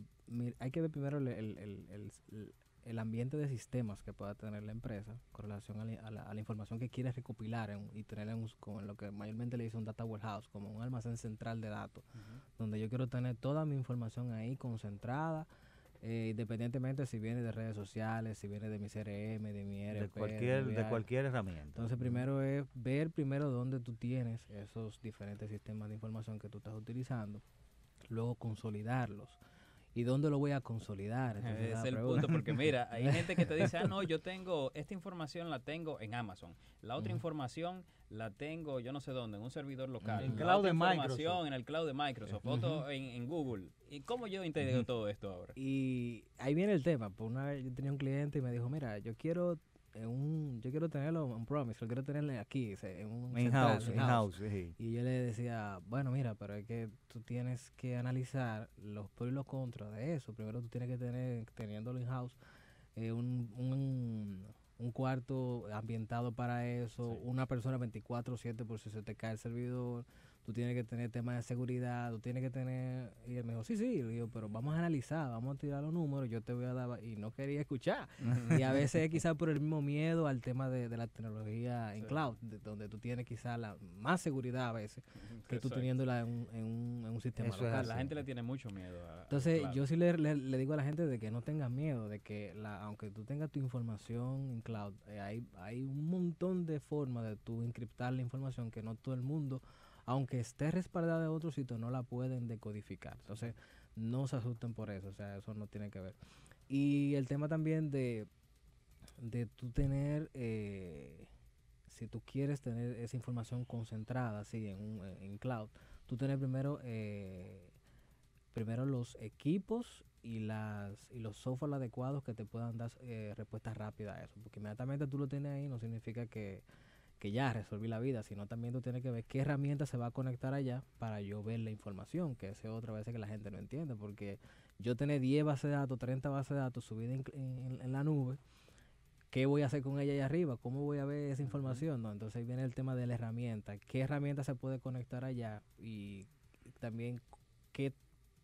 G: hay que ver primero el, el- el- el- ambiente de sistemas que pueda tener la empresa con relación a la, a la- a la información que quiere recopilar en- y tener en lo que mayormente le dice un data warehouse, como un almacén central de datos, donde yo quiero tener toda mi información ahí concentrada, eh, independientemente si viene de redes sociales, si viene de mi CRM, de mi ERP,
C: de cualquier, de cualquier herramienta.
G: Entonces primero es ver primero dónde tú tienes esos diferentes sistemas de información que tú estás utilizando, luego consolidarlos. ¿Y dónde lo voy a consolidar? Entonces,
D: es el
G: pregunta-
D: punto, porque mira, [LAUGHS] hay gente que te dice, ah, no, yo tengo, esta información la tengo en Amazon, la otra información la tengo yo no sé dónde, en un servidor local,
C: En
D: la
C: cloud
D: otra
C: de
D: información
C: Microsoft.
D: en el cloud de Microsoft, otro en, en Google. ¿Y cómo yo integro todo esto ahora?
G: Y ahí viene el tema. Por una vez yo tenía un cliente y me dijo, mira, yo quiero en un, yo quiero tenerlo en Promise, lo quiero tenerle aquí, en un
C: In-house,
G: central,
C: in-house, sí.
G: Y yo le decía, bueno, mira, pero es que tú tienes que analizar los pros y los contras de eso. Primero tú tienes que tener, teniéndolo in-house, eh, un, un, un cuarto ambientado para eso,
D: Sí.
G: una persona 24/7 por si se te cae el servidor, tú tienes que tener temas de seguridad, tú tienes que tener... Y él me dijo, sí, sí, y yo, pero vamos a analizar, vamos a tirar los números, yo te voy a dar... Y no quería escuchar. y a veces es quizás por el mismo miedo al tema de, de la tecnología en
D: Sí.
G: cloud, de- donde tú tienes quizás la más seguridad a veces que tú teniéndola en un, en un, en un sistema
C: Eso
G: local.
D: La gente le tiene mucho miedo a...
G: Entonces, yo sí le, le- le digo a la gente de que no tengan miedo, de que la, aunque tú tengas tu información en cloud, eh, hay, hay un montón de formas de tú encriptar la información que no todo el mundo, aunque esté respaldada de otro sitio, no la pueden decodificar. Entonces, no se asusten por eso, o sea, eso no tiene que ver. Y el tema también de, de tú tener, eh, si tú quieres tener esa información concentrada, así, en, un, en cloud, tú tener primero... eh, primero los equipos y las y los software adecuados que te puedan dar eh, respuesta rápida a eso porque inmediatamente tú lo tienes ahí no significa que, que ya resolví la vida sino también tú tienes que ver qué herramienta se va a conectar allá para yo ver la información que esa es otra vez que la gente no entiende porque yo tener 10 bases de datos 30 bases de datos subidas en, en- en la nube ¿Qué voy a hacer con ella allá arriba? ¿Cómo voy a ver esa información? No, entonces ahí viene el tema de la herramienta. ¿Qué herramienta se puede conectar allá? Y también qué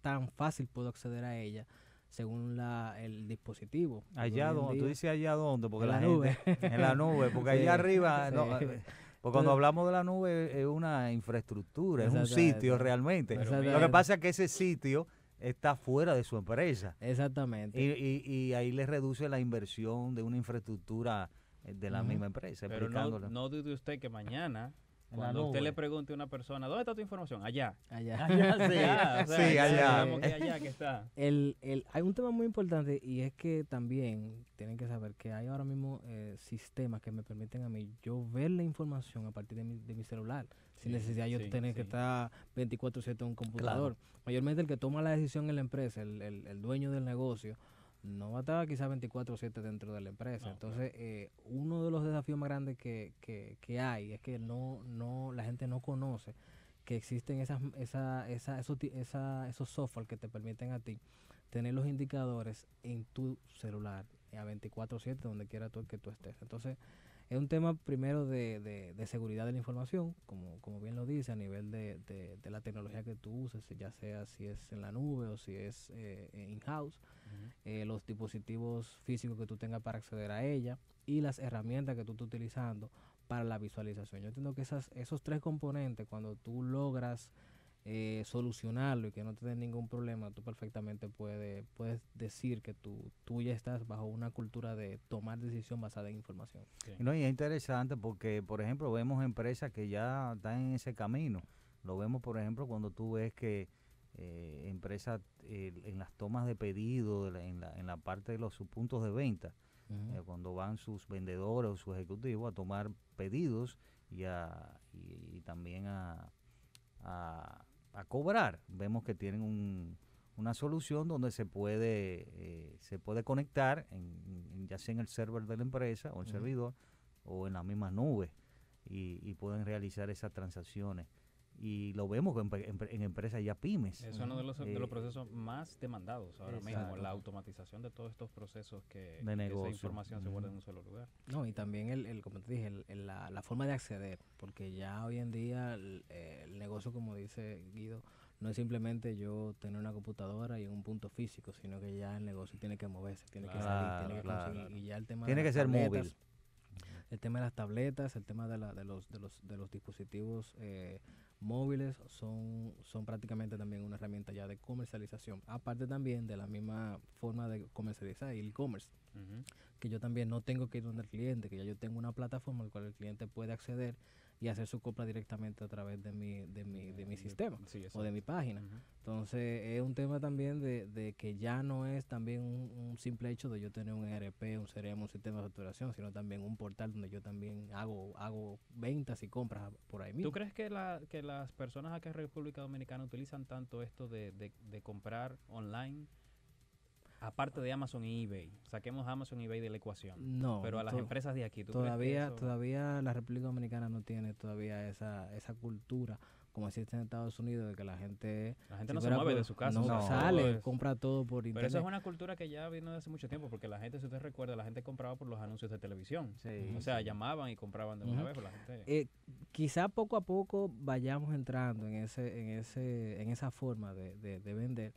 G: tan fácil puedo acceder a ella según la, el dispositivo.
C: Allá donde, tú dices allá donde, porque
G: En
C: la,
G: la nube.
C: gente- [LAUGHS] en la nube, porque
G: Sí,
C: allá arriba,
G: sí.
C: eh, porque cuando hablamos de la nube es una infraestructura, es un sitio realmente. Lo que pasa es que ese sitio está fuera de su empresa.
G: Exactamente.
C: Y, y- y ahí le reduce la inversión de una infraestructura eh, de la misma empresa.
D: Pero no, no dude usted que mañana, cuando usted le pregunte a una persona, ¿dónde está tu información? Allá.
G: allá.
C: Allá, [LAUGHS] sí.
D: Allá, o sea, [LAUGHS]
C: Sí,
D: ya
C: allá.
D: sabemos que allá que [LAUGHS] está.
G: El, el, hay un tema muy importante y es que también tienen que saber que hay ahora mismo eh, sistemas que me permiten a mí yo ver la información a partir de mi, de mi celular, sin
D: Sí,
G: necesidad yo
D: sí,
G: tener que estar 24/7 en un computador. Mayormente el que toma la decisión en la empresa, el, el, el dueño del negocio, no va a estar quizás 24/7 dentro de la empresa.
D: No,
G: Entonces, eh, uno de los desafíos más grandes que, que, que hay es que no, no, la gente no conoce que existen esas, esa, esa, esos, esa, esos software que te permiten a ti tener los indicadores en tu celular a 24/7 donde quiera tú que tú estés. Entonces, es un tema primero de, de, de seguridad de la información, como, como bien lo dice, a nivel de, de, la tecnología que tú uses, ya sea si es en la nube o si es eh, in-house, eh, los dispositivos físicos que tú tengas para acceder a ella y las herramientas que tú estés utilizando para la visualización. Yo entiendo que esas, esos tres componentes, cuando tú logras eh, solucionarlo y que no te den ningún problema, tú perfectamente puedes, puedes decir que tú, tú ya estás bajo una cultura de tomar decisión basada en información.
C: Y No, y es interesante porque, por ejemplo, vemos empresas que ya están en ese camino. Lo vemos, por ejemplo, cuando tú ves que eh, empresas eh, en las tomas de pedido, de la- en, la, en la parte de los sus puntos de venta, eh, cuando van sus vendedores o sus ejecutivos a tomar pedidos y, a, y, y también a, a, a cobrar. Vemos que tienen un- una solución donde se puede eh, se puede conectar en, en- ya sea en el server de la empresa o el servidor o en la misma nube y, y pueden realizar esas transacciones y lo vemos en, en empresas ya pymes
D: Es uno de los, de los
C: Eh,
D: procesos más demandados ahora mismo, la automatización de todos estos procesos que,
C: De
D: que esa
C: negocio.
D: información se guarda en un solo lugar.
G: No, y también el, el como te dije, el- el- la, la forma de acceder, porque ya hoy en día el, eh, el negocio, como dice Guido, no es simplemente yo tener una computadora y un punto físico, sino que ya el negocio tiene que moverse, tiene que salir, tiene que
C: Claro,
G: conseguir, y ya el tema
C: Tiene
G: de
C: que ser
G: tabletas,
C: móvil.
G: El tema de las tabletas, el tema de, la, de, los, de, los, de los dispositivos eh, móviles son, son prácticamente también una herramienta ya de comercialización. Aparte también de la misma forma de comercializar el e-commerce,
D: Ujú.
G: que yo también no tengo que ir donde el cliente, que ya yo tengo una plataforma al cual el cliente puede acceder y hacer su compra directamente a través de mi, de mi, de mi sistema
D: Sí,
G: o de mi página. Entonces es un tema también de, de que ya no es también un, un simple hecho de yo tener un ERP, un CRM, un sistema de facturación, sino también un portal donde yo también hago hago ventas y compras por ahí mismo.
D: ¿Tú crees que, la, que las personas acá en República Dominicana utilizan tanto esto de, de- de comprar online? Aparte de Amazon y eBay. Saquemos Amazon y eBay de la ecuación.
G: No,
D: Pero a las empresas de aquí, ¿tú
G: todavía
D: eso-
G: todavía la República Dominicana no tiene todavía esa esa cultura como existe en Estados Unidos de que la gente
D: La gente
G: si
D: no se mueve
G: por-
D: de su casa.
G: no sale compra todo por
D: Pero
G: internet
D: eso es una cultura que ya viene de hace mucho tiempo, porque la gente, si usted recuerda, la gente compraba por los anuncios de televisión.
C: Sí,
D: O sea,
C: sí.
D: llamaban y compraban de una
G: Ujú.
D: vez, pero la gente...
G: eh, quizá poco a poco vayamos entrando en ese en ese en esa forma de, de- de vender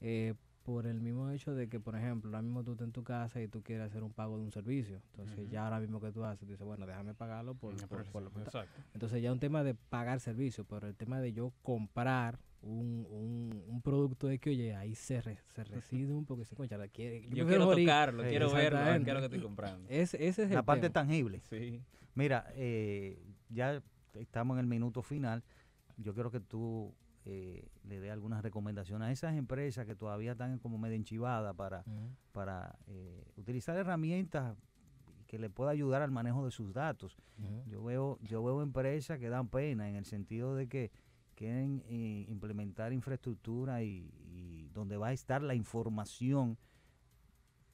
G: eh, por el mismo hecho de que por ejemplo ahora mismo tú estás en tu casa y tú quieres hacer un pago de un servicio entonces ya ahora mismo que tú haces tú dices bueno déjame pagarlo por, por- por
D: sí,
G: lo que-
D: exacto.
G: entonces ya un tema de pagar servicio pero el tema de yo comprar un, un, un producto de que oye ahí se, re- se reside un poco y se concha, la quiere,
D: Yo, quiero
G: morir".
D: tocarlo,
C: Sí,
D: quiero verlo, qué es lo que estoy comprando.
G: ese, ese es
C: la
G: el
C: parte
G: tema.
C: tangible
D: Sí.
C: Mira, eh, ya estamos en el minuto final. Yo quiero que tú eh, le dé algunas recomendaciones a esas empresas que todavía están como medio enchivadas para, para eh, utilizar herramientas que le pueda ayudar al manejo de sus datos. Yo veo, yo veo empresas que dan pena en el sentido de que quieren eh, implementar infraestructura y, y donde va a estar la información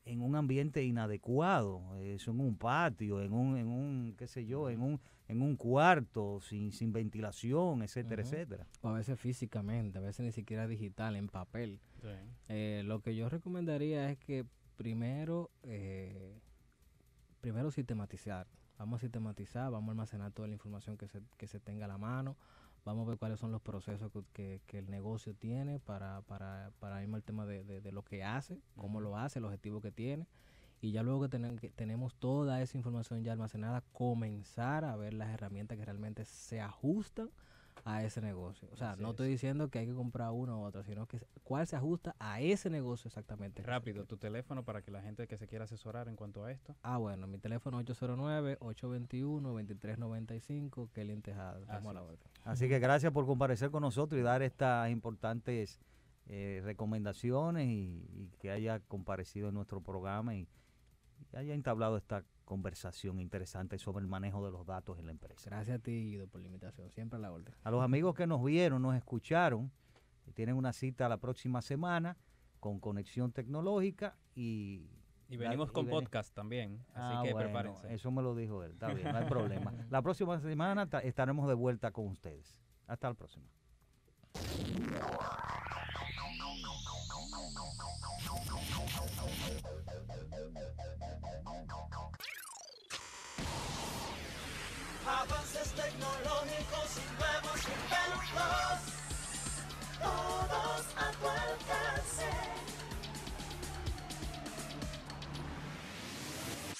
C: en un ambiente inadecuado, eso en un patio, en un, en un, qué sé yo, en un, en un cuarto, sin, sin ventilación, etcétera, etcétera.
G: o a veces físicamente a veces ni siquiera digital en papel
D: Sí.
G: Eh, lo que yo recomendaría es que primero, eh, primero sistematizar. Vamos a sistematizar, vamos a almacenar toda la información que se, que se tenga a la mano. Vamos a ver cuáles son los procesos que, que- que el negocio tiene para, para, para irme al tema de, de- de lo que hace, cómo lo hace, el objetivo que tiene. Y ya luego que, tenen- que tenemos toda esa información ya almacenada, comenzar a ver las herramientas que realmente se ajustan a ese negocio. O sea,
D: Así
G: no
D: es.
G: estoy diciendo que hay que comprar uno u otro, sino que cuál se ajusta a ese negocio exactamente.
D: Rápido, tu teléfono para que la gente que se quiera asesorar en cuanto a esto.
G: Ah, bueno, mi teléfono 809-821-2395, Kelly Tejada. Estamos a la
D: Así
G: orden.
C: Así que gracias por comparecer con nosotros y dar estas importantes eh, recomendaciones y, y que haya comparecido en nuestro programa y haya entablado esta conversación interesante sobre el manejo de los datos en la empresa.
G: Gracias a ti, Guido, por la invitación. Siempre a la orden.
C: A los amigos que nos vieron, nos escucharon, eh, tienen una cita la próxima semana con Conexión Tecnológica y...
D: Y venimos
C: y
D: con podcast también, así
C: Ah,
D: que
C: bueno,
D: prepárense.
C: Eso me lo dijo él, está bien, no hay problema. [LAUGHS] La próxima semana ta- estaremos de vuelta con ustedes. Hasta la próxima.
B: tecnológicos y nuevos inventos, todos a tu alcance.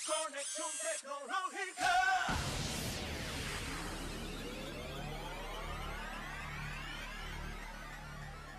B: Conexión tecnológica.